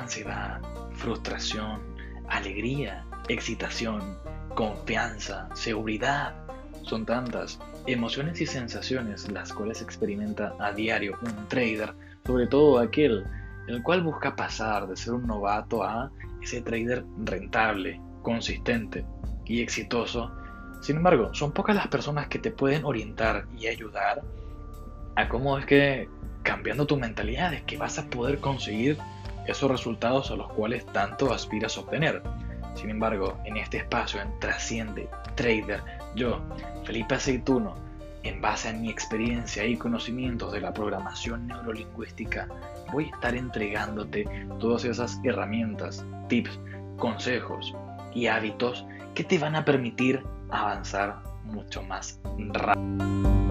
ansiedad, frustración, alegría, excitación, confianza, seguridad. Son tantas emociones y sensaciones las cuales experimenta a diario un trader, sobre todo aquel el cual busca pasar de ser un novato a ese trader rentable, consistente y exitoso. Sin embargo, son pocas las personas que te pueden orientar y ayudar a cómo es que cambiando tu mentalidad es que vas a poder conseguir esos resultados a los cuales tanto aspiras a obtener. Sin embargo, en este espacio en Trasciende Trader, yo, Felipe Aceituno, en base a mi experiencia y conocimientos de la programación neurolingüística, voy a estar entregándote todas esas herramientas, tips, consejos y hábitos que te van a permitir avanzar mucho más rápido.